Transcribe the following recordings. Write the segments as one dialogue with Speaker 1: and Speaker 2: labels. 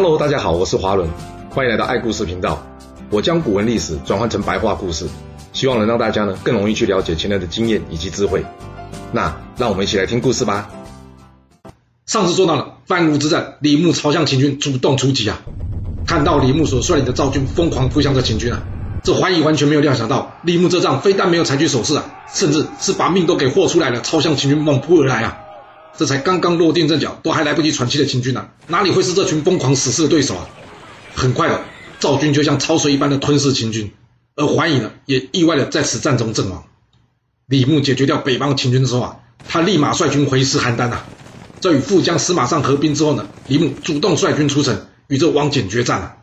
Speaker 1: Hello，大家好，我是华伦，欢迎来到爱故事频道。我将古文历史转换成白话故事，希望能让大家呢更容易去了解前人的经验以及智慧。那让我们一起来听故事吧。
Speaker 2: 上次说到了番屋之战，李牧朝向秦军主动出击啊！看到李牧所率领的赵军疯狂扑向这秦军啊，这怀疑完全没有料想到，李牧这仗非但没有采取守势啊，甚至是把命都给豁出来了，朝向秦军猛扑而来啊！这才刚刚落定阵脚，都还来不及喘气的秦军啊，哪里会是这群疯狂死士的对手啊？很快的，赵军就像潮水一般的吞噬秦军，而桓乙呢，也意外的在此战中阵亡。李牧解决掉北方秦军之后啊，他立马率军回师邯郸啊。在与副将司马尚合兵之后呢，李牧主动率军出城与这王翦决战了。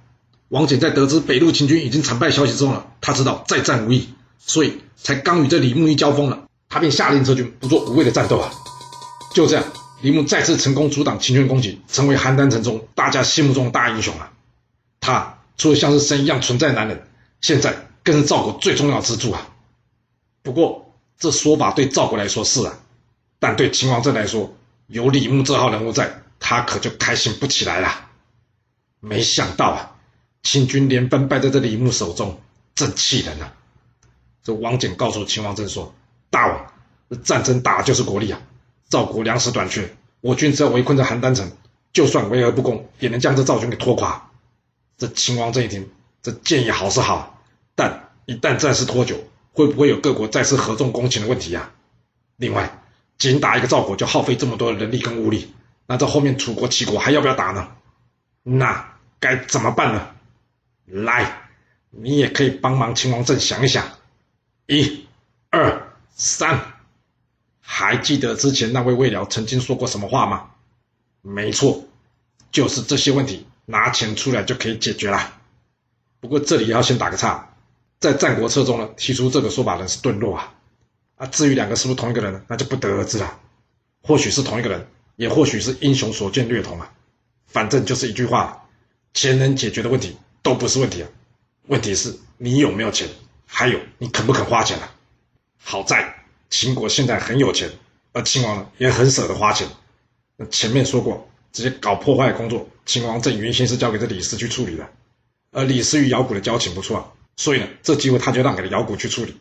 Speaker 2: 王翦在得知北路秦军已经惨败消息之后呢，他知道再战无益，所以才刚与这李牧一交锋了，他便下令撤军，不做无谓的战斗啊。就这样，李牧再次成功阻挡秦军攻击，成为邯郸城中大家心目中的大英雄啊。他除了像是神一样存在男人，现在更是赵国最重要的支柱啊。不过这说法对赵国来说是啊，但对秦王政来说，有李牧这号人物在，他可就开心不起来了。没想到啊，秦军连番败在这李牧手中，真气人啊！这王翦告诉秦王政说：“大王，这战争打的就是国力啊！赵国粮食短缺，我军只要围困在邯郸城，就算围而不攻，也能将这赵军给拖垮。”这秦王政一听，这建议好是好，但一旦战事拖久，会不会有各国再次合纵攻秦的问题呀？另外，仅打一个赵国就耗费这么多的人力跟物力，那这后面楚国、齐国还要不要打呢？那该怎么办呢？来，你也可以帮忙秦王政想一想。一、二、三，还记得之前那位魏辽曾经说过什么话吗？没错，就是这些问题拿钱出来就可以解决了。不过这里要先打个岔，在《战国策》中呢，提出这个说法的人是顿落啊。啊，至于两个是不是同一个人呢？那就不得而知了。或许是同一个人，也或许是英雄所见略同啊。反正就是一句话：钱能解决的问题都不是问题啊。问题是你有没有钱，还有你肯不肯花钱啊。好在秦国现在很有钱，而秦王呢也很舍得花钱。那前面说过，这些搞破坏的工作，秦王政原先是交给这李斯去处理的。而李斯与姚贾的交情不错啊，所以呢，这机会他就让给了姚贾去处理。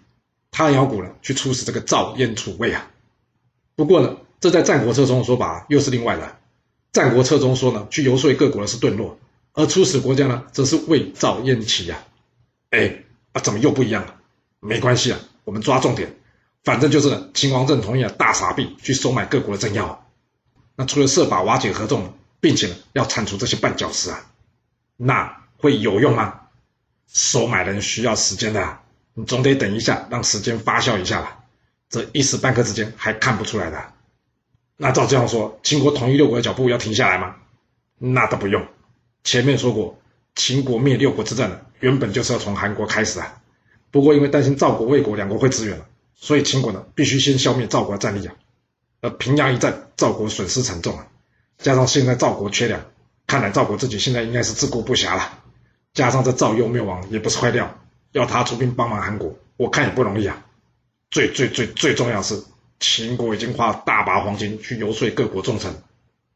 Speaker 2: 他姚贾呢，去出使这个赵、燕、楚、魏啊。不过呢，这在《战国策》中的说法又是另外的。《战国策》中说呢，去游说各国的是顿落，而出使国家呢，则是魏、赵、燕、齐呀。哎，啊，怎么又不一样了？没关系啊，我们抓重点。反正就是，秦王政同意了大傻币去收买各国的政要。那除了设法瓦解合纵，并且呢，要铲除这些绊脚石啊，那会有用吗？收买人需要时间的啊。你总得等一下，让时间发酵一下吧。这一时半刻之间还看不出来的。那照这样说，秦国统一六国的脚步要停下来吗？那倒不用。前面说过，秦国灭六国之战呢，原本就是要从韩国开始啊。不过因为担心赵国、魏国两国会支援了，所以秦国呢必须先消灭赵国的战力啊。而平阳一战，赵国损失惨重啊。加上现在赵国缺粮，看来赵国自己现在应该是自顾不暇了。加上这赵幽灭亡也不是坏料。要他出兵帮忙韩国，我看也不容易啊。最最最最重要的是，秦国已经花了大把黄金去游说各国重臣，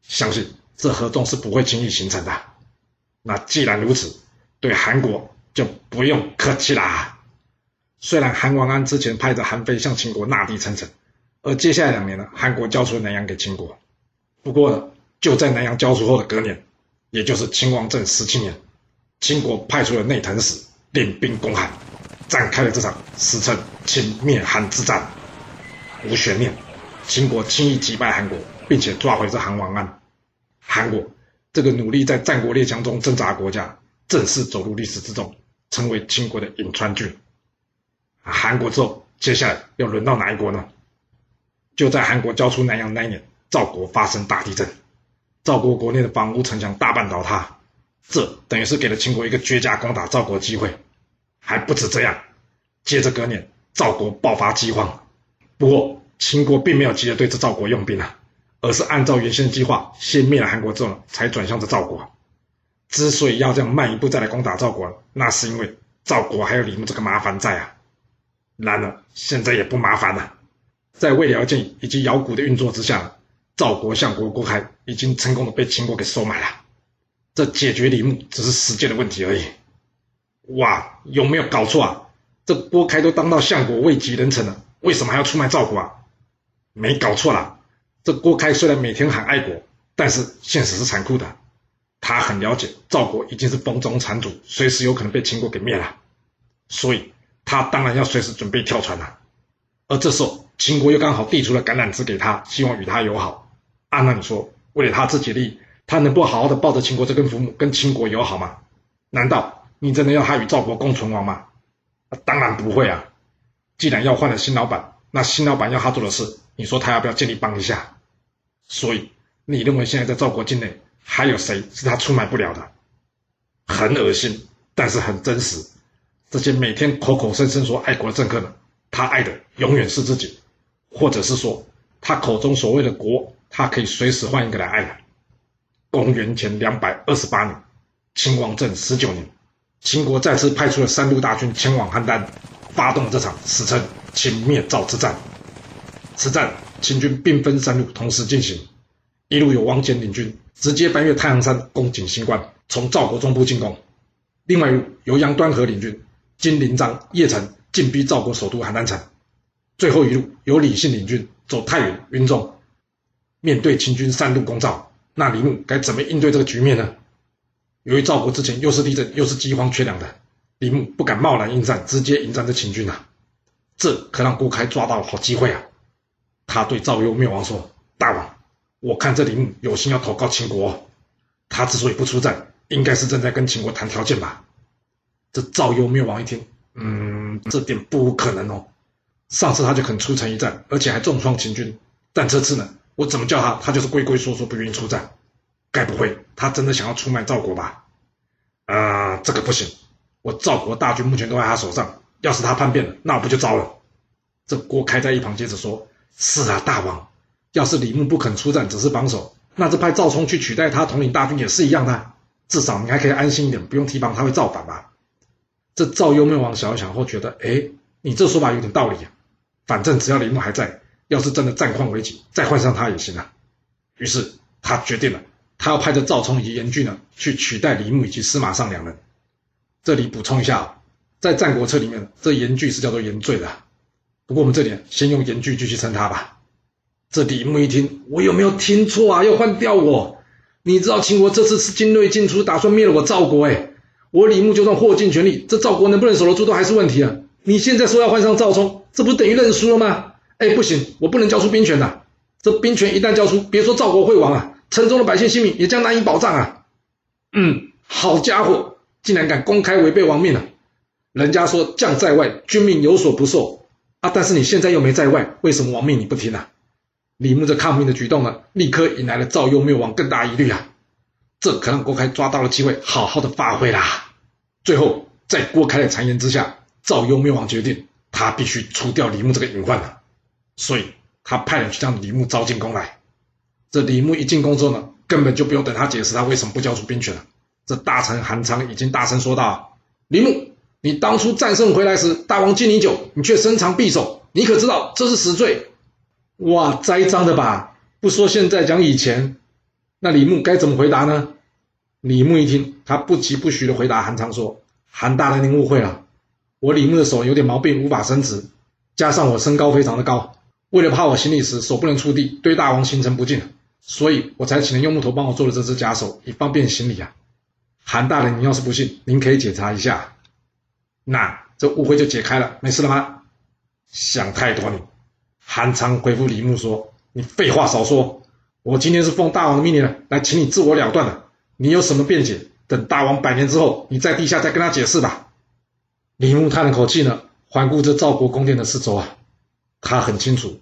Speaker 2: 相信这合纵是不会轻易形成的。那既然如此，对韩国就不用客气啦。虽然韩王安之前派着韩非向秦国纳地称臣，而接下来两年呢，韩国交出了南阳给秦国。不过呢，就在南阳交出后的隔年，也就是秦王政十七年，秦国派出了内藤使。领兵攻韩，展开了这场史称秦灭韩之战。无悬念，秦国轻易击败韩国，并且抓回这韩王安。韩国这个努力在战国列强中挣扎的国家，正式走入历史之中，成为秦国的颍川郡。韩国之后，接下来要轮到哪一国呢？就在韩国交出南阳那一年，赵国发生大地震，赵国国内的房屋城墙大半倒塌。这等于是给了秦国一个绝佳攻打赵国的机会，还不止这样。接着隔年，赵国爆发饥荒，不过秦国并没有急着对这赵国用兵啊，而是按照原先的计划，先灭了韩国之后呢，才转向这赵国。之所以要这样慢一步再来攻打赵国，那是因为赵国还有李牧这个麻烦在啊。然而现在也不麻烦了，在魏辽建议以及姚贾的运作之下，赵国相国郭开已经成功的被秦国给收买了。这解决李牧只是时间的问题而已。哇，有没有搞错啊？这郭开都当到相国位极人臣了，为什么还要出卖赵国啊？没搞错啦，这郭开虽然每天喊爱国，但是现实是残酷的。他很了解赵国已经是风中残烛，随时有可能被秦国给灭了，所以他当然要随时准备跳船了。而这时候，秦国又刚好递出了橄榄枝给他，希望与他友好。按、啊、那你说，为了他自己利益，他能不好好的抱着秦国这根浮木，跟秦国友好吗？难道你真的要他与赵国共存亡吗？啊，当然不会啊！既然要换了新老板，那新老板要他做的事，你说他要不要尽力帮一下？所以你认为现在在赵国境内还有谁是他出卖不了的？很恶心，但是很真实。这些每天口口声声说爱国的政客呢，他爱的永远是自己，或者是说他口中所谓的国，他可以随时换一个来爱的。公元前两百二十八年，秦王政十九年。秦国再次派出了三路大军前往邯郸，发动了这场史称“秦灭赵之战”。此战，秦军兵分三路同时进行，一路有王翦领军，直接翻越太行山，攻进新关，从赵国中部进攻；另外一路由杨端和领军，经临漳、邺城，进逼赵国首都邯郸城；最后一路由李信领军，走太原、云中。面对秦军三路攻赵，那李牧该怎么应对这个局面呢？由于赵国之前又是地震又是饥荒缺粮的，李牧不敢贸然应战，直接迎战这秦军啊！这可让郭开抓到了好机会啊！他对赵幽灭亡说：“大王，我看这李牧有心要投靠秦国，他之所以不出战，应该是正在跟秦国谈条件吧？”这赵幽灭王一听，嗯，这点不可能哦！上次他就肯出城一战，而且还重创秦军，但这次呢，我怎么叫他，他就是龟龟缩缩不愿意出战。该不会他真的想要出卖赵国吧？啊、呃，这个不行！我赵国大军目前都在他手上，要是他叛变了，那我不就糟了？这郭开在一旁接着说：“是啊，大王，要是李牧不肯出战，只是防守，那这派赵冲去取代他统领大军也是一样的，至少你还可以安心一点，不用提防他会造反吧？”这赵幽缪王想一想后觉得：“哎，你这说法有点道理啊。反正只要李牧还在，要是真的战况危急，再换上他也行啊。”于是他决定了。他要派着赵冲以及严巨呢，去取代李牧以及司马尚两人。这里补充一下，在《战国策》里面，这严巨是叫做严坠的。不过我们这里先用严巨继续称他吧。这李牧一听，我有没有听错啊？要换掉我？你知道秦国这次是精锐进出，打算灭了我赵国哎。我李牧就算豁尽全力，这赵国能不能守得住都还是问题啊。你现在说要换上赵冲，这不等于认输了吗？哎，不行，我不能交出兵权呐。这兵权一旦交出，别说赵国会亡啊。城中的百姓性命也将难以保障啊！嗯，好家伙，竟然敢公开违背王命了！人家说将在外，君命有所不受啊！但是你现在又没在外，为什么王命你不听啊？李牧这抗命的举动呢，立刻引来了赵幽缪王更大疑虑啊！这可让郭开抓到了机会，好好的发挥啦！最后，在郭开的谗言之下，赵幽缪王决定他必须除掉李牧这个隐患了，所以他派人去将李牧招进宫来。这李牧一进宫之后呢，根本就不用等他解释他为什么不交出兵权了。这大臣韩昌已经大声说道：“李牧，你当初战胜回来时，大王敬你酒，你却深藏匕首，你可知道这是死罪？”哇，栽赃的吧？不说现在，讲以前，那李牧该怎么回答呢？李牧一听，他不疾不徐的回答韩昌说：“韩大人，您误会了，我李牧的手有点毛病，无法伸直，加上我身高非常的高，为了怕我行礼时手不能触地，对大王形成不敬。”所以我才请人用木头帮我做了这只假手，以方便行礼啊。韩大人，您要是不信，您可以检查一下。那这误会就解开了，没事了吗？想太多你。韩昌回复李牧说：“你废话少说，我今天是奉大王的命令来请你自我了断的。你有什么辩解？等大王百年之后，你在地下再跟他解释吧。”李牧叹了口气呢，环顾着赵国宫殿的四周啊，他很清楚，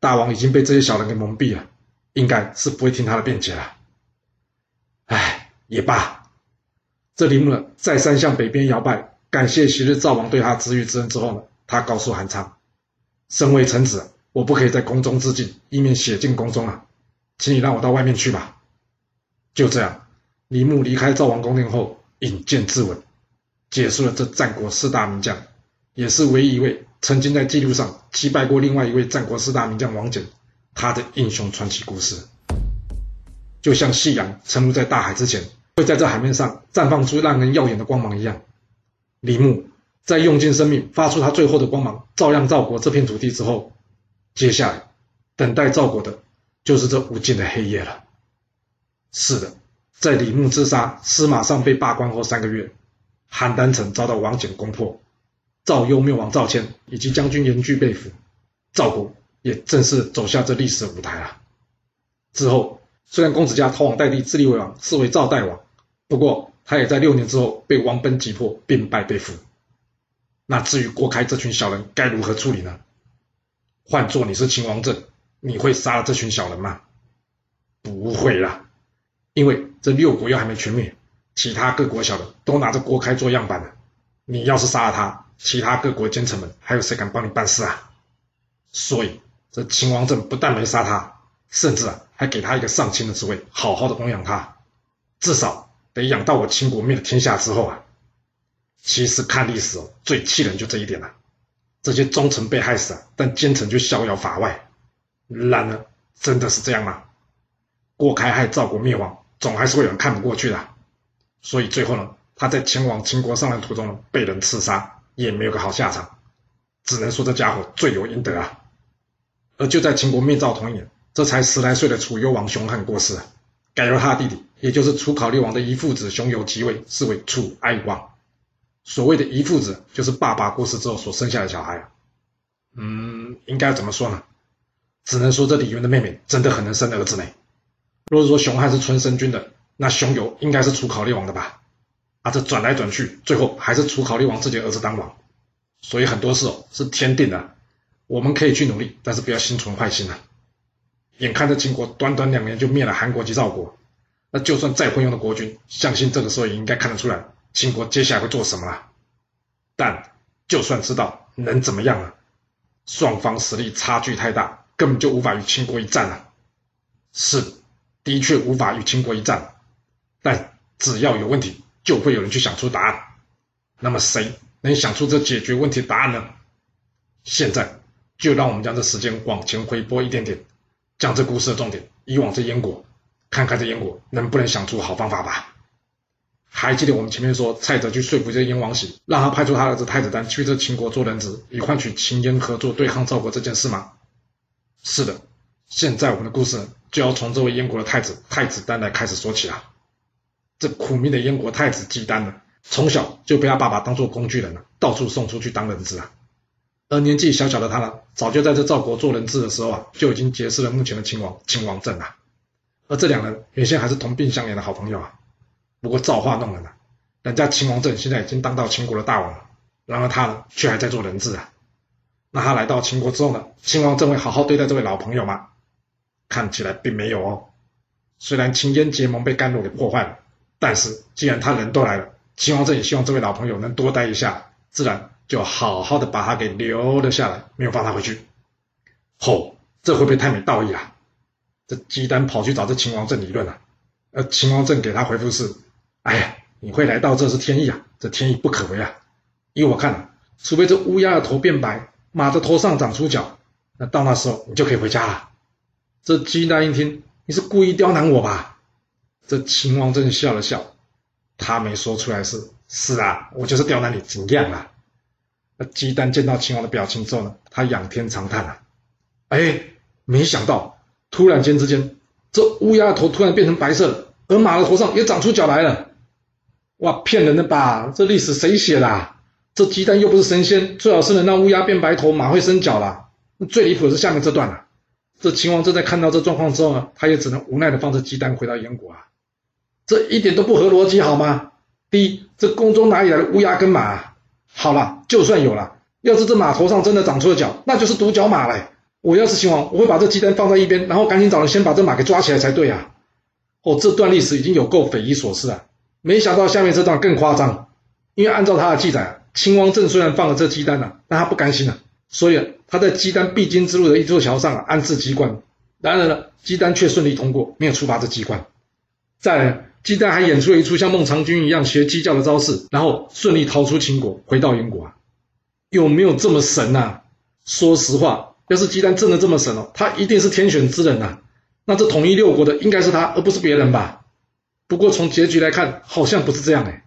Speaker 2: 大王已经被这些小人给蒙蔽了。应该是不会听他的辩解了。唉，也罢。这李牧呢，再三向北边摇拜，感谢昔日赵王对他知遇之恩之后呢，他告诉韩昌：“身为臣子，我不可以在宫中自尽，以免血尽宫中啊，请你让我到外面去吧。”就这样，李牧离开赵王宫殿后，引荐自刎，结束了这战国四大名将，也是唯一一位曾经在记录上击败过另外一位战国四大名将王翦。他的英雄传奇故事，就像夕阳沉入在大海之前，会在这海面上绽放出让人耀眼的光芒一样。李牧在用尽生命发出他最后的光芒，照亮赵国这片土地之后，接下来等待赵国的就是这无尽的黑夜了。是的，在李牧自杀司马尚被罢官后三个月，邯郸城遭到王翦攻破，赵幽缪王赵谦以及将军严惧被俘，赵国也正式走下这历史的舞台了。之后，虽然公子嘉逃往代地自立为王，是为赵代王，不过他也在六年之后被王賁击破，兵败被俘。那至于郭开这群小人该如何处理呢？换做你是秦王政，你会杀了这群小人吗？不会啦，因为这六国又还没全灭，其他各国小人都拿着锅开做样板呢。你要是杀了他，其他各国奸臣们还有谁敢帮你办事啊？所以这秦王政不但没杀他。甚至啊，还给他一个上卿的职位，好好的供养他，至少得养到我秦国灭了天下之后啊。其实看历史哦，最气人就这一点了。这些忠臣被害死啊，但奸臣却逍遥法外。然而，真的是这样吗？郭开害赵国灭亡，总还是会有人看不过去的。所以最后呢，他在前往秦国上任途中呢，被人刺杀，也没有个好下场。只能说这家伙罪有应得啊。而就在秦国灭赵同一年。这才十来岁的楚幽王熊汉过世，改由他弟弟，也就是楚考烈王的遗腹子熊由即位，是为楚哀王。所谓的遗腹子，就是爸爸过世之后所生下的小孩啊。嗯，应该怎么说呢？只能说这李渊的妹妹真的很能生儿子呢。若是说熊汉是春申君的，那熊由应该是楚考烈王的吧？啊，这转来转去，最后还是楚考烈王自己儿子当王。所以很多事哦是天定的，我们可以去努力，但是不要心存坏心啊。眼看着秦国短短两年就灭了韩国及赵国，那就算再昏庸的国君，相信这个时候也应该看得出来秦国接下来会做什么了。但就算知道，能怎么样呢？双方实力差距太大，根本就无法与秦国一战了。是，的确无法与秦国一战。但只要有问题，就会有人去想出答案。那么谁能想出这解决问题的答案呢？现在就让我们将这时间往前回拨一点点。讲这故事的重点，以往这燕国，看看这燕国能不能想出好方法吧。还记得我们前面说蔡泽去说服这燕王喜，让他派出他儿子太子丹去这秦国做人质，以换取秦燕合作对抗赵国这件事吗？是的，现在我们的故事就要从这位燕国的太子太子丹来开始说起啊。这苦命的燕国太子姬丹呢，从小就被他爸爸当做工具人了，到处送出去当人质啊。而年纪小小的他呢，早就在这赵国做人质的时候啊，就已经结识了目前的秦王秦王政了。而这两人原先还是同病相怜的好朋友啊。不过造化弄人啊，人家秦王政现在已经当到秦国的大王了，然而他呢，却还在做人质啊。那他来到秦国之后呢，秦王政会好好对待这位老朋友吗？看起来并没有哦。虽然秦燕结盟被甘露给破坏了，但是既然他人都来了，秦王政也希望这位老朋友能多待一下，自然。就好好的把他给留了下来，没有放他回去。吼、哦，这会不会太没道义啊？这姬丹跑去找这秦王政理论了、啊，而秦王政给他回复是：哎呀，你会来到这是天意啊，这天意不可违啊。依我看啊，除非这乌鸦的头变白，马的头上长出角，那到那时候你就可以回家了。这鸡蛋一听，你是故意刁难我吧？这秦王政笑了笑，他没说出来是：是啊，我就是刁难你，怎样啊？那鸡蛋见到秦王的表情之后呢，他仰天长叹啊，哎，没想到突然间之间，这乌鸦的头突然变成白色了，而马的头上也长出角来了。哇，骗人的吧？这历史谁写的啊？这鸡蛋又不是神仙，最好是能让乌鸦变白头，马会生角啦。最离谱的是下面这段了。这秦王正在看到这状况之后呢，他也只能无奈的放着鸡蛋回到燕国啊。这一点都不合逻辑好吗？第一，这宫中哪里来的乌鸦跟马啊？好了，就算有了，要是这马头上真的长出了角，那就是独角马嘞。我要是秦王，我会把这鸡蛋放在一边，然后赶紧找人先把这马给抓起来才对啊。哦，这段历史已经有够匪夷所思啊！没想到下面这段更夸张，因为按照他的记载，秦王政虽然放了这姬丹啊，但他不甘心啊，所以他在姬丹必经之路的一座桥上啊安置机关。然而呢，姬丹却顺利通过，没有触发这机关。再来。姬丹还演出了一出像孟尝君一样学鸡叫的招式，然后顺利逃出秦国，回到燕国啊！有没有这么神呐、啊？说实话，要是姬丹真的这么神哦，他一定是天选之人呐、啊！那这统一六国的应该是他，而不是别人吧？不过从结局来看，好像不是这样哎。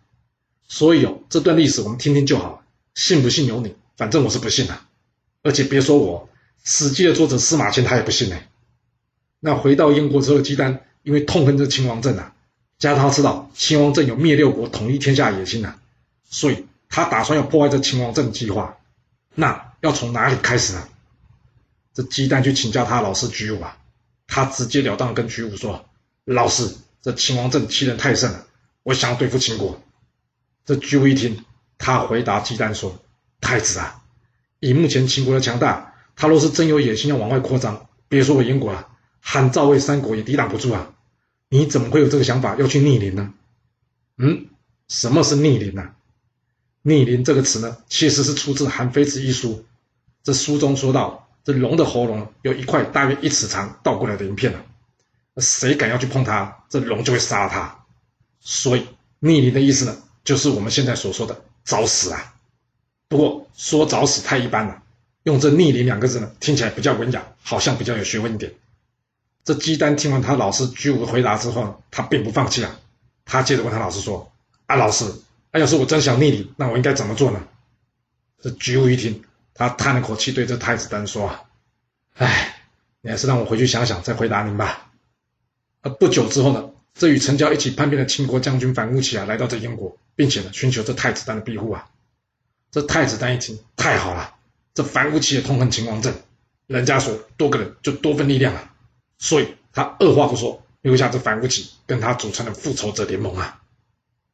Speaker 2: 所以哦，这段历史我们听听就好，信不信由你，反正我是不信的。而且别说我，《史记》的作者司马迁他也不信呢。那回到燕国之后，姬丹因为痛恨这秦王政啊，加上他知道秦王政有灭六国、统一天下野心啊，所以他打算要破坏这秦王政计划。那要从哪里开始呢？这姬丹去请教他老师举武啊，他直截了当跟举武说：“老师，这秦王政欺人太甚了，我想要对付秦国。”这举武一听，他回答姬丹说：“太子啊，以目前秦国的强大，他若是真有野心要往外扩张，别说我燕国了。”汉赵魏三国也抵挡不住啊！你怎么会有这个想法要去逆鳞呢？嗯，什么是逆鳞呢？逆鳞这个词呢，其实是出自《韩非子》一书。这书中说到，这龙的喉咙有一块大约一尺长倒过来的鳞片啊，谁敢要去碰它，这龙就会杀了他。所以逆鳞的意思呢，就是我们现在所说的找死啊。不过说找死太一般了，用这逆鳞两个字呢，听起来比较文雅，好像比较有学问一点。这姬丹听完他老师举武的回答之后，他并不放弃啊。他接着问他老师说：“啊，老师，啊，要是我真想逆鳞，那我应该怎么做呢？”这举武一听，他叹了口气，对这太子丹说：“啊，哎，你还是让我回去想想，再回答您吧。”而不久之后呢，这与成交一起叛变的秦国将军反乌齐啊，来到这燕国，并且呢，寻求这太子丹的庇护啊。这太子丹一听，太好了，这反乌齐也痛恨秦王政，人家说多个人就多份力量啊。所以他二话不说，留下这反乌齐跟他组成了复仇者联盟啊。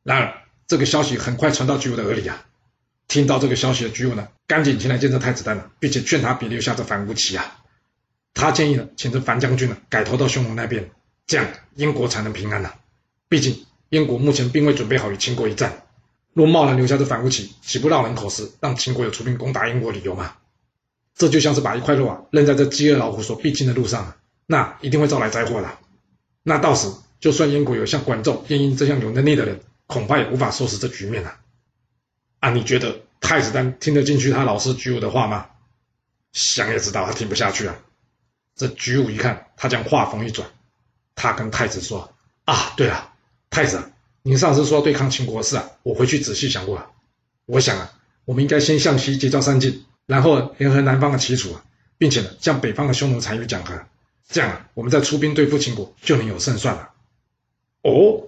Speaker 2: 然而这个消息很快传到举武的耳里啊。听到这个消息的举武呢，赶紧前来见这太子丹了，并且劝他别留下这樊无奇啊。他建议呢，请这樊将军呢改投到匈奴那边，这样燕国才能平安呐、毕竟燕国目前并未准备好与秦国一战，若贸然留下这反乌齐，岂不落人口实，让秦国有出兵攻打燕国理由吗？这就像是把一块肉啊扔在这饥饿老虎所必经的路上。那一定会招来灾祸的。那到时，就算燕国有像管仲、晏婴这样有能力的人，恐怕也无法收拾这局面啊！啊，你觉得太子丹听得进去他老师举武的话吗？想也知道他听不下去啊！这举武一看，他将话锋一转，他跟太子说：“啊，对了，太子，您上次说对抗秦国的事啊，我回去仔细想过了。我想啊，我们应该先向西结交三晋，然后联合南方的齐楚啊，并且呢，向北方的匈奴单于讲和。”这样啊，我们再出兵对付秦国就能有胜算了。哦，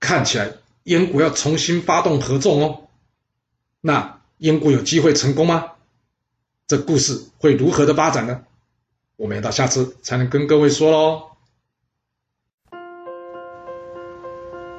Speaker 2: 看起来燕国要重新发动合纵哦。那燕国有机会成功吗？这故事会如何的发展呢？我们要到下次才能跟各位说喽。